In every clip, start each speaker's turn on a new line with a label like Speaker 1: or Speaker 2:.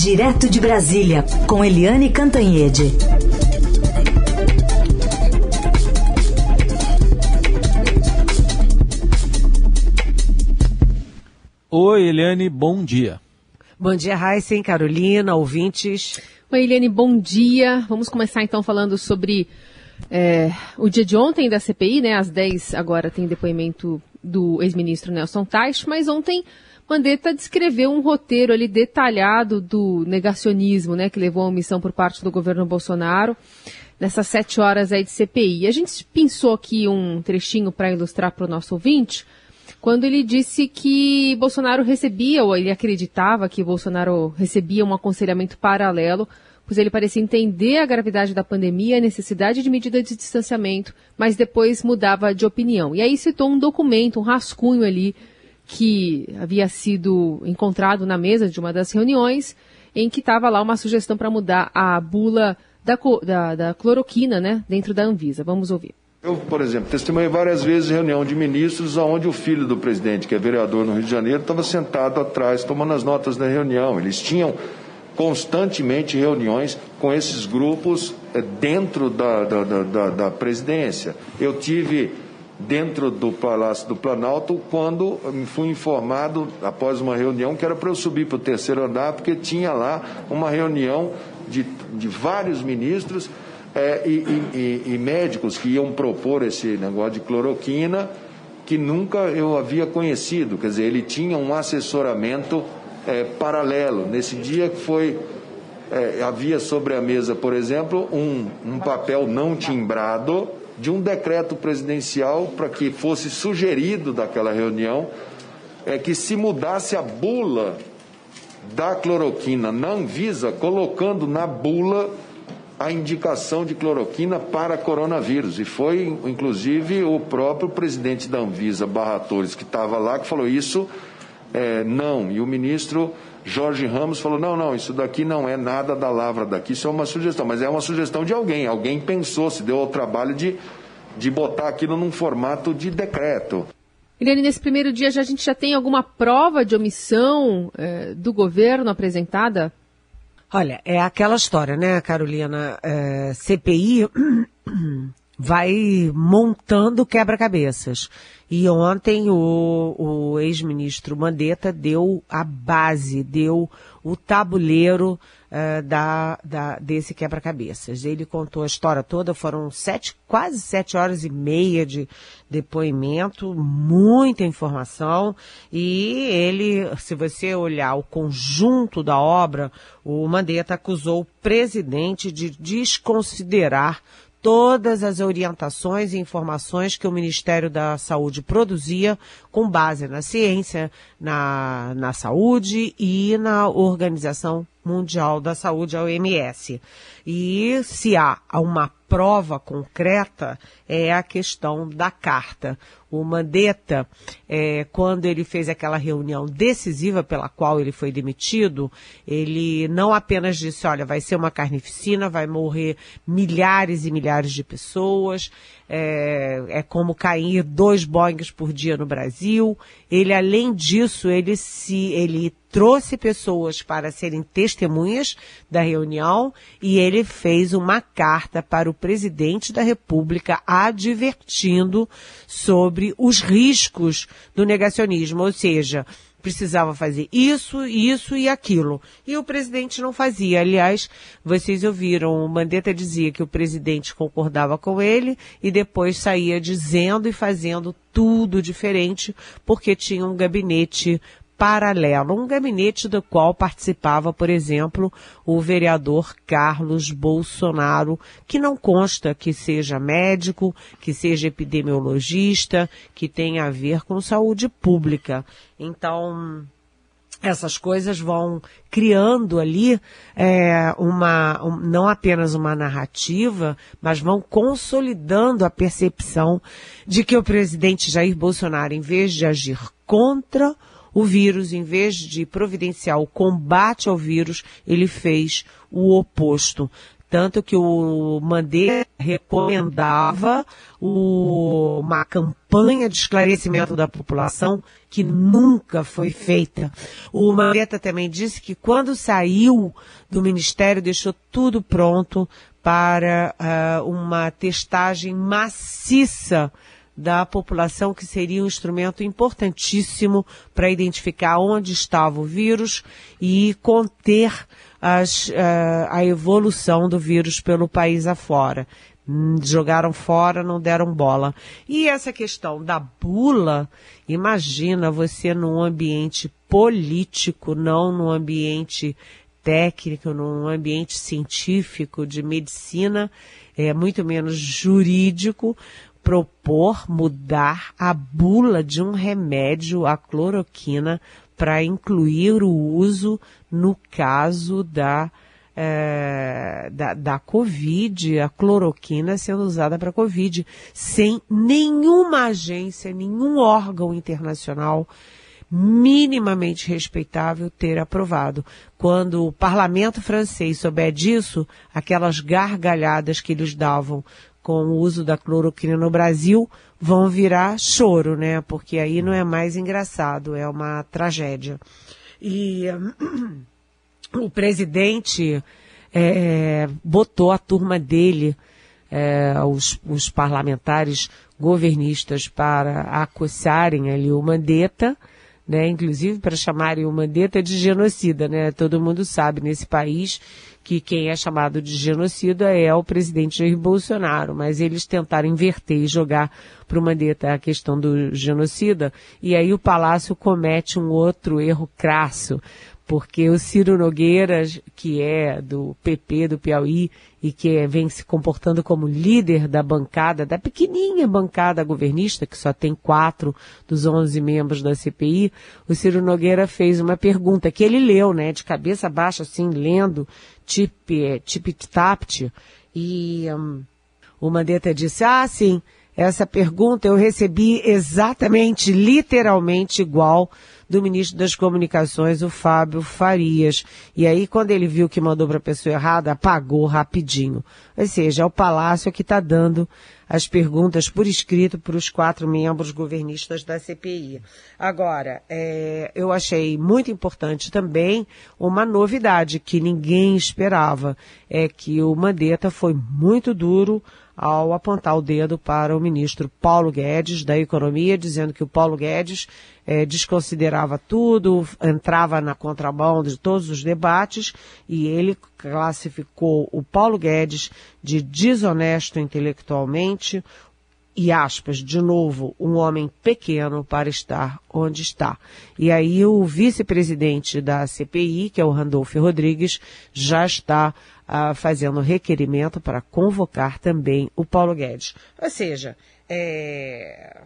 Speaker 1: Direto de Brasília, com Eliane Cantanhede.
Speaker 2: Oi, Eliane, bom dia.
Speaker 3: Bom dia, Heisen, Carolina, ouvintes.
Speaker 4: Oi, Eliane, bom dia. Vamos começar então falando sobre é, o dia de ontem da CPI, né? Às 10 agora tem depoimento do ex-ministro Nelson Teich, mas ontem Mandetta descreveu um roteiro ali detalhado do negacionismo, né? Que levou a omissão por parte do governo Bolsonaro nessas sete horas aí de CPI. A gente pensou aqui um trechinho para ilustrar para o nosso ouvinte, quando ele disse que Bolsonaro recebia, ou ele acreditava que Bolsonaro recebia um aconselhamento paralelo pois ele parecia entender a gravidade da pandemia a necessidade de medida de distanciamento, mas depois mudava de opinião. E aí citou um documento, um rascunho ali, que havia sido encontrado na mesa de uma das reuniões, em que estava lá uma sugestão para mudar a bula da, da, da cloroquina, né, dentro da Anvisa. Vamos ouvir.
Speaker 5: Eu, por exemplo, testemunhei várias vezes reunião de ministros onde o filho do presidente, que é vereador no Rio de Janeiro, estava sentado atrás tomando as notas da reunião. Eles tinham constantemente reuniões com esses grupos eh, dentro da, da, da, da presidência. Eu tive dentro do Palácio do Planalto quando fui informado, após uma reunião, que era para eu subir para o terceiro andar, porque tinha lá uma reunião de, de vários ministros é, e, e, e, médicos que iam propor esse negócio de cloroquina, que nunca eu havia conhecido. Quer dizer, ele tinha um assessoramento é, paralelo. Nesse dia que foi é, havia sobre a mesa, por exemplo, um, um papel não timbrado de um decreto presidencial para que fosse sugerido daquela reunião é que se mudasse a bula da cloroquina na Anvisa, colocando na bula a indicação de cloroquina para coronavírus. E foi, inclusive, o próprio presidente da Anvisa, Barra Torres, que estava lá, que falou isso é, não. E o ministro Jorge Ramos falou: não, não, isso daqui não é nada da lavra daqui, isso é uma sugestão, mas é uma sugestão de alguém. Alguém pensou, se deu ao trabalho de, de botar aquilo num formato de decreto.
Speaker 4: Irene, nesse primeiro dia já, a gente já tem alguma prova de omissão é, do governo apresentada?
Speaker 3: Olha, é aquela história, né, Carolina? É, CPI vai montando quebra-cabeças. E ontem o, o ex-ministro Mandetta deu a base, deu o tabuleiro uh, da, da, desse quebra-cabeças. Ele contou a história toda, foram sete, quase sete horas e meia de depoimento, muita informação, e ele, se você olhar o conjunto da obra, o Mandetta acusou o presidente de desconsiderar todas as orientações e informações que o Ministério da Saúde produzia com base na ciência, na, na saúde e na Organização Mundial da Saúde, a OMS. E se há uma prova concreta, é a questão da carta. O Mandetta, é, quando ele fez aquela reunião decisiva pela qual ele foi demitido, ele não apenas disse, olha, vai ser uma carnificina, vai morrer milhares e milhares de pessoas, é, é como cair dois boings por dia no Brasil. Ele, além disso, ele se, ele trouxe pessoas para serem testemunhas da reunião e ele fez uma carta para o presidente da República advertindo sobre os riscos do negacionismo, ou seja, precisava fazer isso, isso e aquilo. E o presidente não fazia. Aliás, vocês ouviram, o Mandetta dizia que o presidente concordava com ele e depois saía dizendo e fazendo tudo diferente porque tinha um gabinete paralelo, um gabinete do qual participava, por exemplo, o vereador Carlos Bolsonaro, que não consta que seja médico, que seja epidemiologista, que tenha a ver com saúde pública. Então, essas coisas vão criando ali é, uma um, não apenas uma narrativa, mas vão consolidando a percepção de que o presidente Jair Bolsonaro, em vez de agir contra o vírus, em vez de providenciar o combate ao vírus, ele fez o oposto. Tanto que o Mandetta recomendava o, uma campanha de esclarecimento da população que nunca foi feita. O Mandetta também disse que quando saiu do ministério deixou tudo pronto para uh, uma testagem maciça da população, que seria um instrumento importantíssimo para identificar onde estava o vírus e conter as, uh, a evolução do vírus pelo país afora. Jogaram fora, não deram bola. E essa questão da bula, imagina você num ambiente político, não num ambiente técnico, num ambiente científico de medicina, é muito menos jurídico, propor mudar a bula de um remédio, a cloroquina, para incluir o uso no caso da, é, da, da Covid, a cloroquina sendo usada para Covid, sem nenhuma agência, nenhum órgão internacional minimamente respeitável ter aprovado. Quando o parlamento francês souber disso, aquelas gargalhadas que eles davam com o uso da cloroquina no Brasil vão virar choro, né? Porque aí não é mais engraçado, é uma tragédia. E o presidente é, botou a turma dele, é, os, os parlamentares governistas, para acossarem ali o Mandetta, né? Inclusive para chamarem o Mandetta de genocida, né? Todo mundo sabe nesse país que quem é chamado de genocida é o presidente Jair Bolsonaro, mas eles tentaram inverter e jogar para o Mandetta a questão do genocida, e aí o Palácio comete um outro erro crasso, porque o Ciro Nogueira, que é do PP do Piauí e que é, vem se comportando como líder da bancada, da pequenininha bancada governista, que só tem quatro dos onze membros da CPI, o Ciro Nogueira fez uma pergunta que ele leu, né, de cabeça baixa, assim, lendo, tip, tip tapt, e um, o Mandetta disse, ah, sim, essa pergunta eu recebi exatamente, literalmente igual do ministro das Comunicações, o Fábio Farias. E aí, quando ele viu que mandou para a pessoa errada, apagou rapidinho. Ou seja, é o Palácio que está dando as perguntas por escrito para os quatro membros governistas da CPI. Agora, é, eu achei muito importante também uma novidade que ninguém esperava, é que o Mandetta foi muito duro ao apontar o dedo para o ministro Paulo Guedes da Economia, dizendo que o Paulo Guedes é, desconsiderava tudo, entrava na contramão de todos os debates e ele classificou o Paulo Guedes de desonesto intelectualmente e aspas, de novo, um homem pequeno para estar onde está. E aí o vice-presidente da CPI, que é o Randolfo Rodrigues, já está uh, fazendo requerimento para convocar também o Paulo Guedes. Ou seja, é,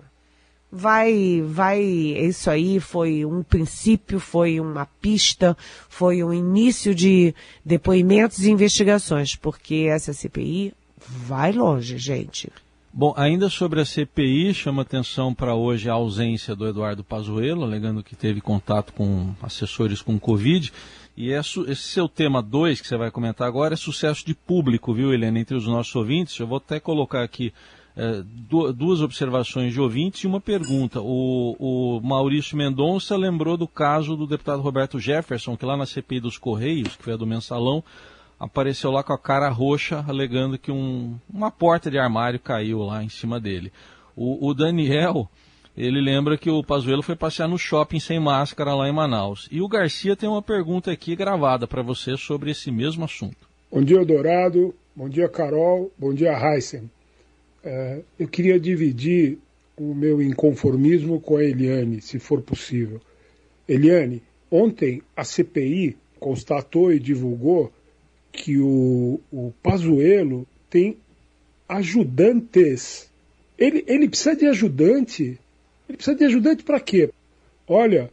Speaker 3: vai, vai, isso aí foi um princípio, foi uma pista, foi um início de depoimentos e investigações, porque essa CPI vai longe, gente.
Speaker 2: Bom, ainda sobre a CPI, chama atenção para hoje a ausência do Eduardo Pazuello, alegando que teve contato com assessores com Covid. E é esse seu tema 2, que você vai comentar agora, é sucesso de público, viu, Helena, entre os nossos ouvintes. Eu vou até colocar aqui é, duas observações de ouvintes e uma pergunta. O, o Maurício Mendonça lembrou do caso do deputado Roberto Jefferson, que lá na CPI dos Correios, que foi a do mensalão, apareceu lá com a cara roxa, alegando que um, uma porta de armário caiu lá em cima dele. O, o Daniel ele lembra que o Pazuello foi passear no shopping sem máscara lá em Manaus. E o Garcia tem uma pergunta aqui gravada para você sobre esse mesmo assunto.
Speaker 6: Bom dia, Dourado. Bom dia, Carol. Bom dia, Heisen. É, eu queria dividir o meu inconformismo com a Eliane, se for possível. Eliane, ontem a CPI constatou e divulgou que o, o Pazuello tem ajudantes. Ele, ele precisa de ajudante ele precisa de ajudante para quê? Olha,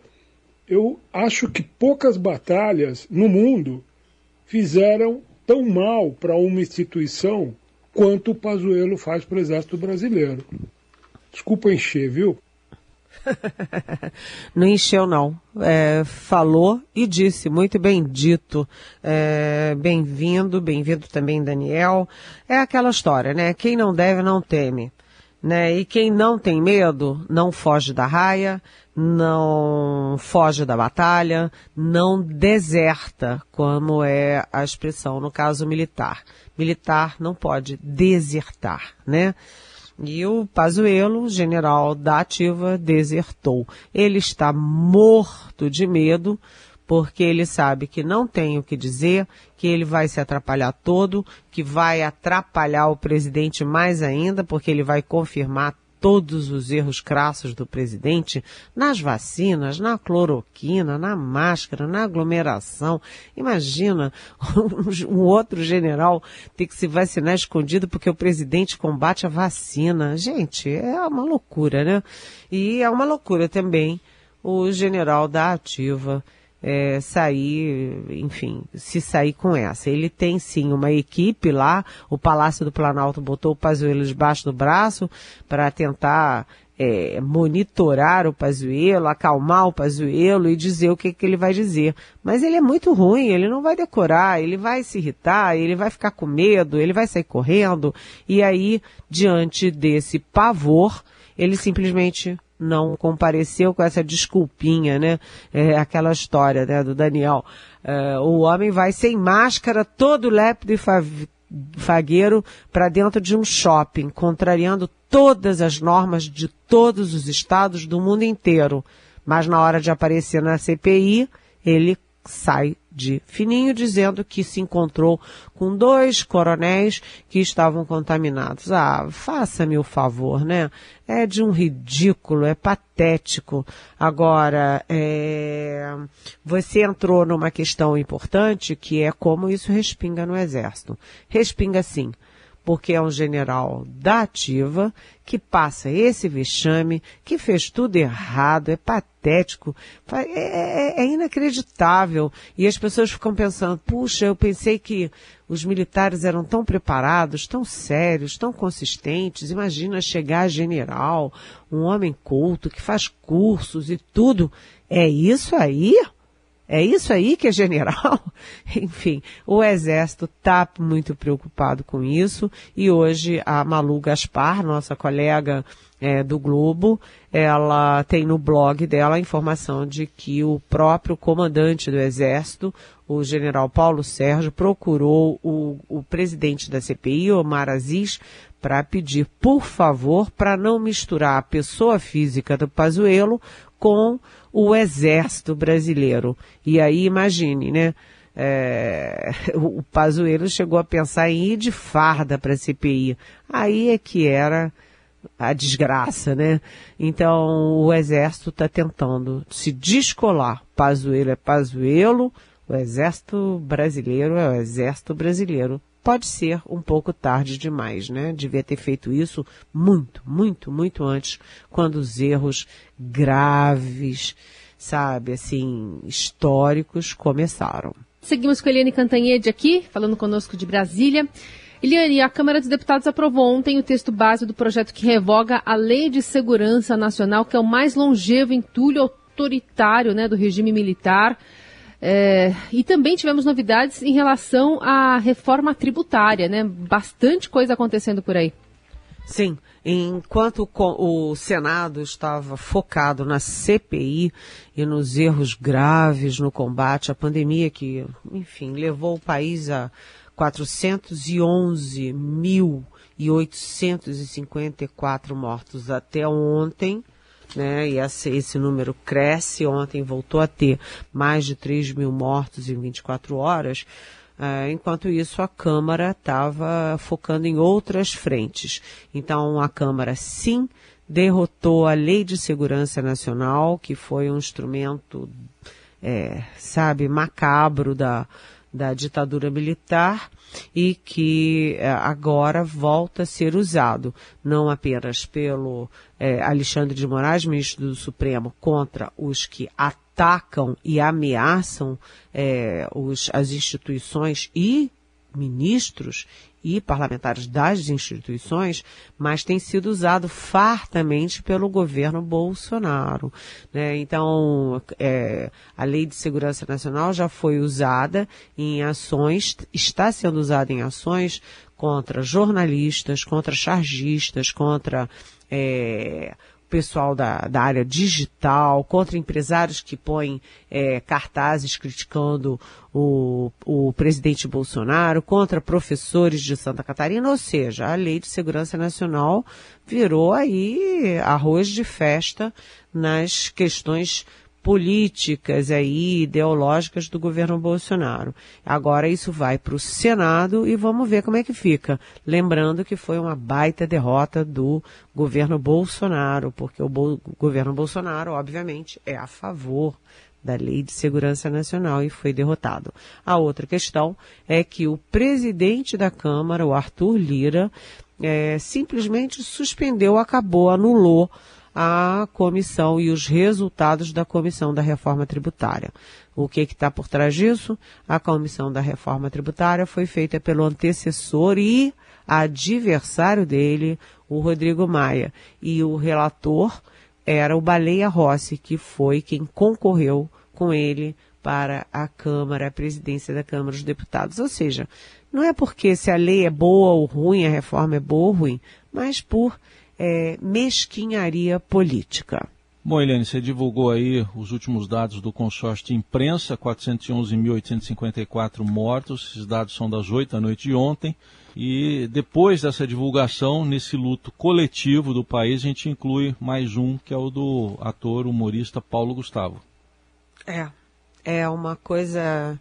Speaker 6: eu acho que poucas batalhas no mundo fizeram tão mal para uma instituição quanto o Pazuello faz para o Exército Brasileiro. Desculpa encher, viu?
Speaker 3: não encheu, não. É, falou e disse, muito bem dito. É, bem-vindo, bem-vindo também, Daniel. É aquela história, né? Quem não deve, não teme. Né? E quem não tem medo, não foge da raia, não foge da batalha, não deserta, como é a expressão no caso militar. Militar não pode desertar, né? E o Pazuello, general da ativa, desertou. Ele está morto de medo, porque ele sabe que não tem o que dizer, que ele vai se atrapalhar todo, que vai atrapalhar o presidente mais ainda, porque ele vai confirmar todos os erros crassos do presidente nas vacinas, na cloroquina, na máscara, na aglomeração. Imagina um outro general ter que se vacinar escondido porque o presidente combate a vacina. Gente, é uma loucura, né? E é uma loucura também o general da ativa é, sair, enfim, se sair com essa. Ele tem sim uma equipe lá, o Palácio do Planalto botou o Pazuello debaixo do braço para tentar é, monitorar o Pazuello, acalmar o Pazuello e dizer o que, que ele vai dizer. Mas ele é muito ruim, ele não vai decorar, ele vai se irritar, ele vai ficar com medo, ele vai sair correndo. E aí, diante desse pavor, ele simplesmente não compareceu com essa desculpinha, né? É aquela história, né, do Daniel. É, o homem vai sem máscara, todo lépido e fagueiro para dentro de um shopping, contrariando todas as normas de todos os estados do mundo inteiro. Mas na hora de aparecer na CPI, ele sai de fininho dizendo que se encontrou com dois coronéis que estavam contaminados. Ah, faça-me o favor, né? É de um ridículo, é patético. Agora, é... você entrou numa questão importante que é como isso respinga no Exército. Respinga sim porque é um general da ativa que passa esse vexame, que fez tudo errado, é patético, é, é, é, inacreditável. E as pessoas ficam pensando, puxa, eu pensei que os militares eram tão preparados, tão sérios, tão consistentes. Imagina chegar a general, um homem culto que faz cursos e tudo. É isso aí? É isso aí que é general? Enfim, o Exército está muito preocupado com isso e hoje a Malu Gaspar, nossa colega é, do Globo, ela tem no blog dela a informação de que o próprio comandante do Exército, o general Paulo Sérgio, procurou o, o presidente da CPI, Omar Aziz, para pedir, por favor, para não misturar a pessoa física do Pazuello com o exército brasileiro. E aí imagine, né? É, o Pazuello chegou a pensar em ir de farda para a CPI. Aí é que era a desgraça, né? Então o exército está tentando se descolar. Pazuello é Pazuello, o exército brasileiro é o exército brasileiro pode ser um pouco tarde demais, né? Devia ter feito isso muito, muito, muito antes, quando os erros graves, sabe, assim, históricos começaram.
Speaker 4: Seguimos com a Eliane Cantanhede aqui, falando conosco de Brasília. Eliane, a Câmara dos Deputados aprovou ontem o texto base do projeto que revoga a Lei de Segurança Nacional, que é o mais longevo entulho autoritário né, do regime militar. É, e também tivemos novidades em relação à reforma tributária, né? Bastante coisa acontecendo por aí.
Speaker 3: Sim. Enquanto o Senado estava focado na CPI e nos erros graves no combate à pandemia, que, enfim, levou o país a 411.854 mortos até ontem, né? E esse, esse número cresce. Ontem voltou a ter mais de 3 mil mortos em 24 horas. Uh, enquanto isso, a Câmara estava focando em outras frentes. Então, a Câmara, sim, derrotou a Lei de Segurança Nacional, que foi um instrumento, é, sabe, macabro da, da ditadura militar e que é, agora volta a ser usado, não apenas pelo é, Alexandre de Moraes, ministro do Supremo, contra os que atacam e ameaçam é, os, as instituições e ministros e parlamentares das instituições, mas tem sido usado fartamente pelo governo Bolsonaro. Né? Então, é, a Lei de Segurança Nacional já foi usada em ações, está sendo usada em ações contra jornalistas, contra chargistas, contra é, pessoal da, da área digital, contra empresários que põem é, cartazes criticando o, o presidente Bolsonaro, contra professores de Santa Catarina, ou seja, a Lei de Segurança Nacional virou aí arroz de festa nas questões políticas aí, ideológicas do governo Bolsonaro. Agora isso vai para o Senado e vamos ver como é que fica. Lembrando que foi uma baita derrota do governo Bolsonaro, porque o Bo governo Bolsonaro, obviamente, é a favor da Lei de Segurança Nacional e foi derrotado. A outra questão é que o presidente da Câmara, o Arthur Lira, é, simplesmente suspendeu, acabou, anulou a comissão e os resultados da comissão da reforma tributária. O que está por trás disso? A comissão da reforma tributária foi feita pelo antecessor e adversário dele, o Rodrigo Maia. E o relator era o Baleia Rossi, que foi quem concorreu com ele para a Câmara, a presidência da Câmara dos Deputados. Ou seja, não é porque se a lei é boa ou ruim, a reforma é boa ou ruim, mas por é, mesquinharia política.
Speaker 2: Bom, Eliane, você divulgou aí os últimos dados do consórcio de imprensa, 411.854 mortos, esses dados são das 8 da noite de ontem, e depois dessa divulgação, nesse luto coletivo do país, a gente inclui mais um, que é o do ator humorista Paulo Gustavo.
Speaker 3: É, é uma coisa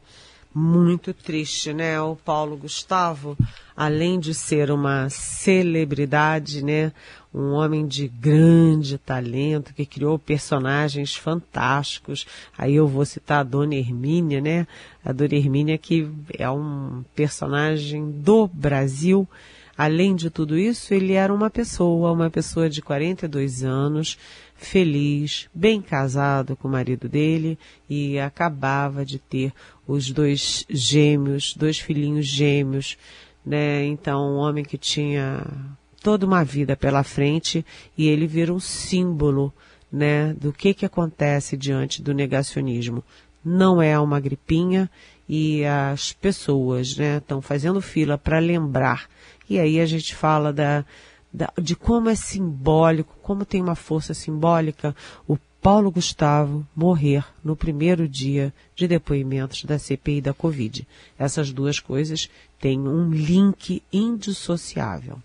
Speaker 3: muito triste, né? O Paulo Gustavo, além de ser uma celebridade, né? Um homem de grande talento que criou personagens fantásticos. Aí eu vou citar a Dona Hermínia, né? A Dona Hermínia que é um personagem do Brasil. Além de tudo isso, ele era uma pessoa, uma pessoa de 42 anos, feliz, bem casado com o marido dele e acabava de ter os dois gêmeos, dois filhinhos gêmeos, né? Então, um homem que tinha toda uma vida pela frente e ele vira um símbolo, né, do que que acontece diante do negacionismo. Não é uma gripinha e as pessoas, né, estão fazendo fila para lembrar. E aí a gente fala da da, de como é simbólico, como tem uma força simbólica o Paulo Gustavo morrer no primeiro dia de depoimentos da CPI da Covid. Essas duas coisas têm um link indissociável.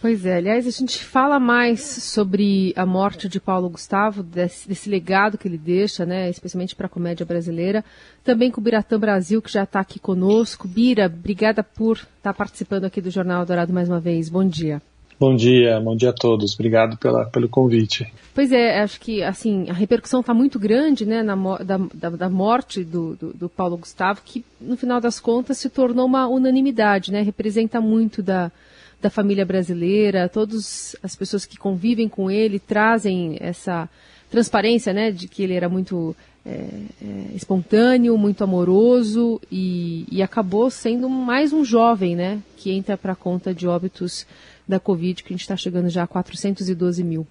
Speaker 4: Pois é, aliás, a gente fala mais sobre a morte de Paulo Gustavo, desse, desse legado que ele deixa, né, especialmente para a comédia brasileira, também com o Biratã Brasil, que já está aqui conosco. Bira, obrigada por estar tá participando aqui do Jornal Dourado mais uma vez. Bom dia.
Speaker 7: Bom dia, bom dia a todos. Obrigado pela, pelo convite.
Speaker 4: Pois é, acho que assim a repercussão está muito grande, né, na, da, da, da morte do, do, do, Paulo Gustavo, que no final das contas se tornou uma unanimidade, né, representa muito da, da família brasileira, todas as pessoas que convivem com ele trazem essa transparência, né, de que ele era muito é, é, espontâneo, muito amoroso e, e acabou sendo mais um jovem, né, que entra para a conta de óbitos da Covid, que a gente está chegando já a 412 mil.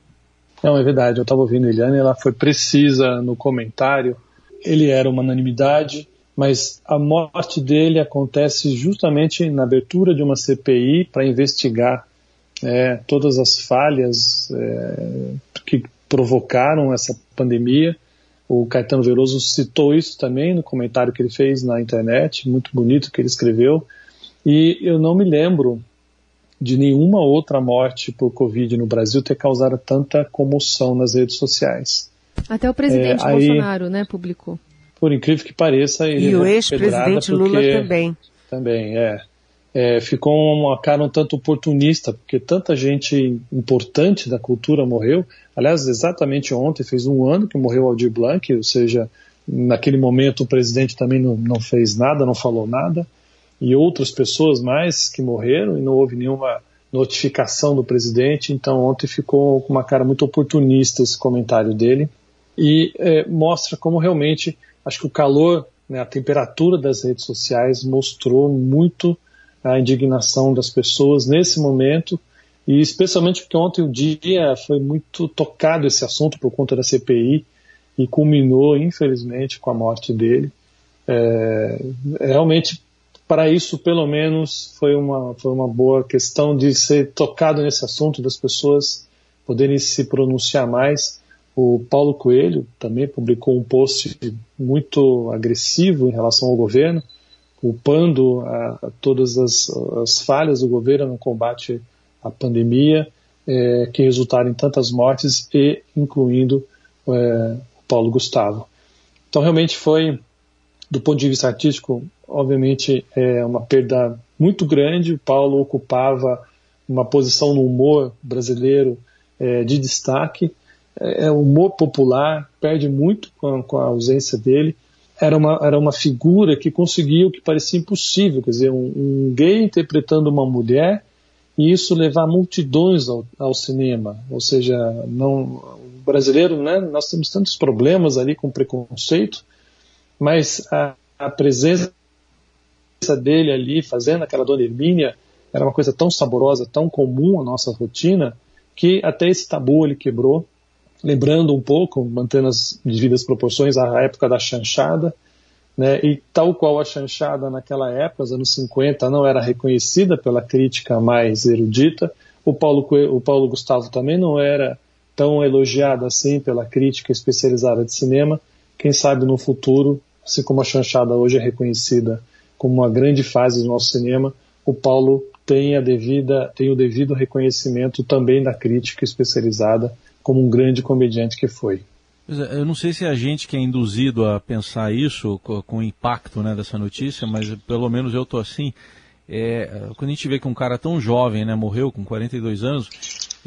Speaker 7: Não, é verdade. Eu estava ouvindo a Eliane, ela foi precisa no comentário. Ele era uma unanimidade, mas a morte dele acontece justamente na abertura de uma CPI para investigar é, todas as falhas é, que provocaram essa pandemia. O Caetano Veloso citou isso também no comentário que ele fez na internet, muito bonito que ele escreveu. E eu não me lembro de nenhuma outra morte por Covid no Brasil ter causado tanta comoção nas redes sociais.
Speaker 4: Até o presidente é, Bolsonaro, né, publicou.
Speaker 7: Por incrível que pareça, ele
Speaker 3: e o ex-presidente Lula também.
Speaker 7: Também, é. é. Ficou uma cara um tanto oportunista, porque tanta gente importante da cultura morreu. Aliás, exatamente ontem fez um ano que morreu Aldir Blanc, ou seja, naquele momento o presidente também não, não fez nada, não falou nada e outras pessoas mais que morreram e não houve nenhuma notificação do presidente. Então ontem ficou com uma cara muito oportunista esse comentário dele e é, mostra como realmente acho que o calor, né, a temperatura das redes sociais mostrou muito a indignação das pessoas nesse momento, e especialmente porque ontem o dia foi muito tocado esse assunto por conta da CPI e culminou, infelizmente, com a morte dele. É, realmente, para isso, pelo menos, foi uma, foi uma boa questão de ser tocado nesse assunto, das pessoas poderem se pronunciar mais. O Paulo Coelho também publicou um post muito agressivo em relação ao governo, culpando a, a todas as, as, falhas do governo no combate à pandemia, é, que resultaram em tantas mortes, e incluindo é, o Paulo Gustavo. Então, realmente foi, do ponto de vista artístico, obviamente, é uma perda muito grande. O Paulo ocupava uma posição no humor brasileiro é, de destaque é, é humor popular, perde muito com a, com a, ausência dele. Era uma, era uma figura que conseguia o que parecia impossível, quer dizer, um, um gay interpretando uma mulher e isso levar multidões ao, ao cinema. Ou seja, não, o brasileiro, né, nós temos tantos problemas ali com preconceito, mas a, a presença dele ali fazendo aquela Dona Hermínia era uma coisa tão saborosa, tão comum à nossa rotina, que até esse tabu ele quebrou lembrando um pouco, mantendo as devidas proporções, a época da chanchada, né, e tal qual a chanchada naquela época, nos anos 50, não era reconhecida pela crítica mais erudita, o Paulo, o Paulo Gustavo também não era tão elogiado assim pela crítica especializada de cinema, quem sabe no futuro, assim como a chanchada hoje é reconhecida como uma grande fase do nosso cinema, o Paulo tem, devida, tem o devido reconhecimento também da crítica especializada como um grande comediante que foi.
Speaker 2: É, eu não sei se é a gente que é induzido a pensar isso com o impacto né, dessa notícia, mas pelo menos eu tô assim. É, quando a gente vê que um cara tão jovem né, morreu com 42 anos,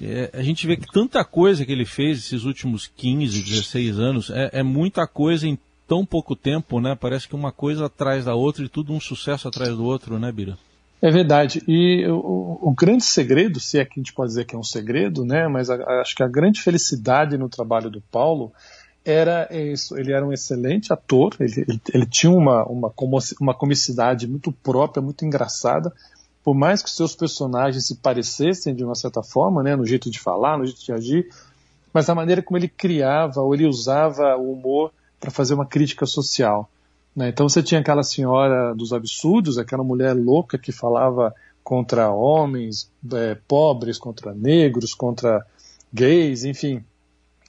Speaker 2: é, a gente vê que tanta coisa que ele fez esses últimos 15, 16 anos, é, é muita coisa em tão pouco tempo, né? Parece que uma coisa atrás da outra e tudo um sucesso atrás do outro, né, Bira?
Speaker 7: É verdade. E o, o, grande segredo, se é que a gente pode dizer que é um segredo, né? Mas a, a, acho que a grande felicidade no trabalho do Paulo era isso. Ele era um excelente ator. Ele, ele, ele tinha uma, uma, uma comicidade muito própria, muito engraçada. Por mais que seus personagens se parecessem de uma certa forma, né? No jeito de falar, no jeito de agir, mas a maneira como ele criava ou ele usava o humor para fazer uma crítica social. Né? Então você tinha aquela senhora dos absurdos, aquela mulher louca que falava contra homens é, pobres, contra negros, contra gays, enfim,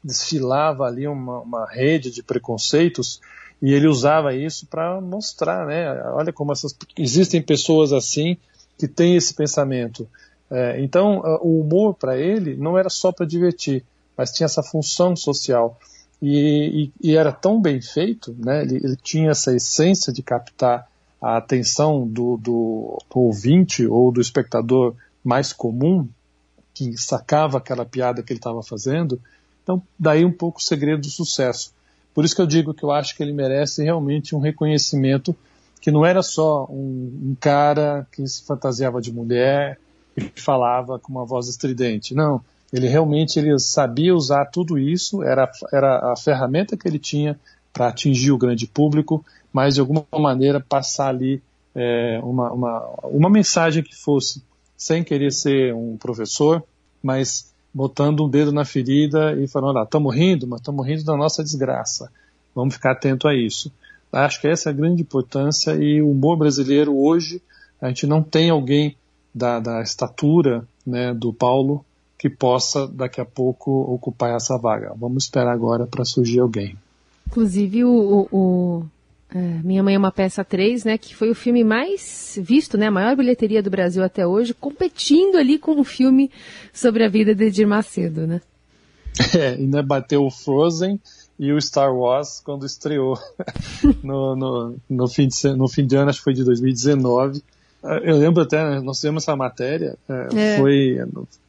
Speaker 7: desfilava ali uma, uma rede de preconceitos e ele usava isso para mostrar, né? Olha como essas, existem pessoas assim que têm esse pensamento. É, então, o humor para ele não era só para divertir, mas tinha essa função social. E, e, e, era tão bem feito, né? ele, ele, tinha essa essência de captar a atenção do, do, do, ouvinte ou do espectador mais comum, que sacava aquela piada que ele estava fazendo. Então, daí um pouco o segredo do sucesso. Por isso que eu digo que eu acho que ele merece realmente um reconhecimento que não era só um, um cara que se fantasiava de mulher e falava com uma voz estridente. Não, ele realmente ele sabia usar tudo isso, era, era a ferramenta que ele tinha para atingir o grande público, mas de alguma maneira passar ali é, uma, uma, uma mensagem que fosse, sem querer ser um professor, mas botando um dedo na ferida e falando, ah, estamos rindo, mas estamos rindo da nossa desgraça. Vamos ficar atento a isso. Acho que essa é a grande importância e o humor brasileiro hoje, a gente não tem alguém da, da estatura né, do Paulo que possa daqui a pouco ocupar essa vaga. Vamos esperar agora para surgir alguém.
Speaker 4: Inclusive o, o, o é, Minha Mãe é uma Peça 3, né, que foi o filme mais visto, né, a maior bilheteria do Brasil até hoje, competindo ali com o um filme sobre a vida de Edir Macedo, né?
Speaker 7: É, ainda bateu o Frozen e o Star Wars quando estreou no, no, no, fim de, no fim de ano, acho que foi de 2019 eu lembro até, né, nós fizemos essa matéria, é, é. foi,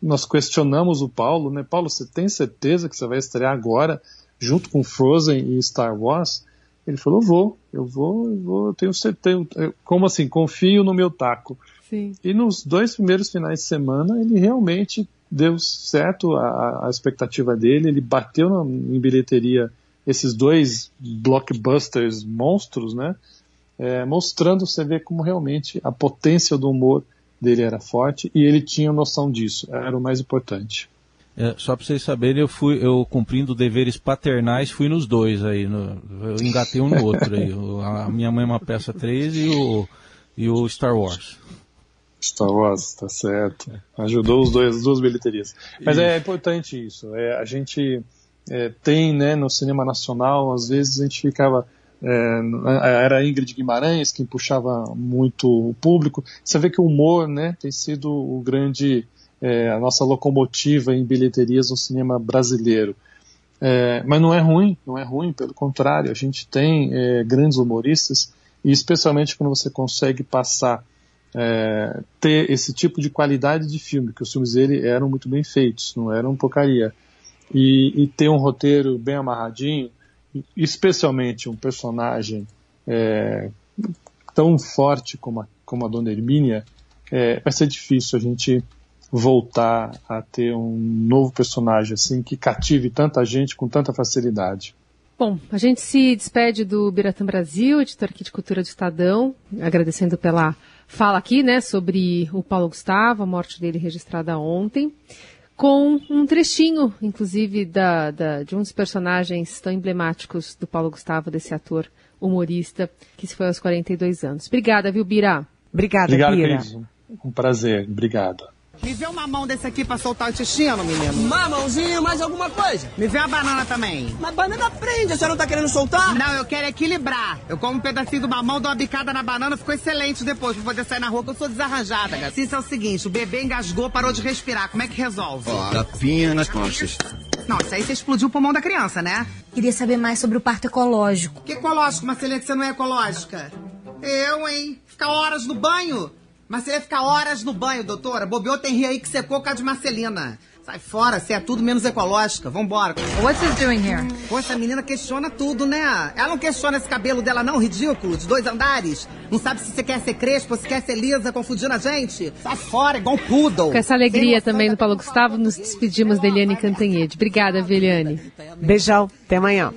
Speaker 7: nós questionamos o Paulo, né? Paulo, você tem certeza que você vai estrear agora, junto com Frozen e Star Wars? Ele falou, vou, eu vou, eu vou, eu tenho certeza, como assim, confio no meu taco. Sim. E nos dois primeiros finais de semana, ele realmente deu certo a, a expectativa dele, ele bateu na, em bilheteria esses dois blockbusters monstros, né? É, mostrando, você vê como realmente a potência do humor dele era forte e ele tinha noção disso, era o mais importante.
Speaker 2: É, só para vocês saberem, eu fui, eu cumprindo deveres paternais, fui nos dois aí. No, eu engatei um no outro aí. A minha mãe é uma peça 3 e o, e o Star Wars.
Speaker 7: Star Wars, tá certo. Ajudou os dois, as duas bilheterias. Mas é isso. é importante isso. É, a gente é, tem, né, no cinema nacional, às vezes a gente ficava é, era Ingrid Guimarães quem puxava muito o público. Você vê que o humor, né, tem sido o grande é, a nossa locomotiva em bilheterias no cinema brasileiro. É, mas não é ruim, não é ruim, pelo contrário, a gente tem é, grandes humoristas e especialmente quando você consegue passar é, ter esse tipo de qualidade de filme, que os filmes dele eram muito bem feitos, não eram porcaria, e, e ter um roteiro bem amarradinho, especialmente um personagem é, tão forte como a, como a Dona Hermínia, é, vai ser difícil a gente voltar a ter um novo personagem assim que cative tanta gente com tanta facilidade.
Speaker 4: Bom, a gente se despede do Biratã Brasil, editor aqui de Cultura do Estadão, agradecendo pela fala aqui, né, sobre o Paulo Gustavo, a morte dele registrada ontem, com um trechinho, inclusive, da, da, de um dos personagens tão emblemáticos do Paulo Gustavo, desse ator humorista, que se foi aos 42 anos. Obrigada, viu, Bira?
Speaker 3: Obrigada,
Speaker 7: Obrigado,
Speaker 3: Bira.
Speaker 7: Cris. Um prazer. Obrigado.
Speaker 8: Me vê uma mão desse aqui pra soltar o intestino, menino.
Speaker 9: Mamãozinho, mais alguma coisa?
Speaker 8: Me vê uma banana também.
Speaker 9: Mas banana prende, a senhora não tá querendo soltar?
Speaker 8: Não, eu quero equilibrar. Eu como um pedacinho do mamão, dou uma bicada na banana, ficou excelente depois pra poder sair na rua, que eu sou desarranjada, gata. Isso é o seguinte, o bebê engasgou, parou de respirar. Como é que resolve?
Speaker 9: Ó, tapinha nas costas.
Speaker 8: Não, isso aí você explodiu o pulmão da criança, né?
Speaker 10: Queria saber mais sobre o parto ecológico.
Speaker 8: Que ecológico, Marcelinha, que você não é ecológica? Eu, hein? Ficar horas no banho? Marcelina fica horas no banho, doutora. Bobeou tem rio aí que secou por causa de Marcelina. Sai fora, você é tudo menos ecológica. Vambora.
Speaker 10: What's this doing here?
Speaker 8: Pô, essa menina questiona tudo, né? Ela não questiona esse cabelo dela não, ridículo, de dois andares. Não sabe se você quer ser crespo, se quer ser lisa, confundindo a gente. Sai fora, igual um poodle.
Speaker 4: Com essa alegria também do Paulo Gustavo, nos despedimos da Eliane Cantanhede. Obrigada, Eliane.
Speaker 3: Beijão, até amanhã.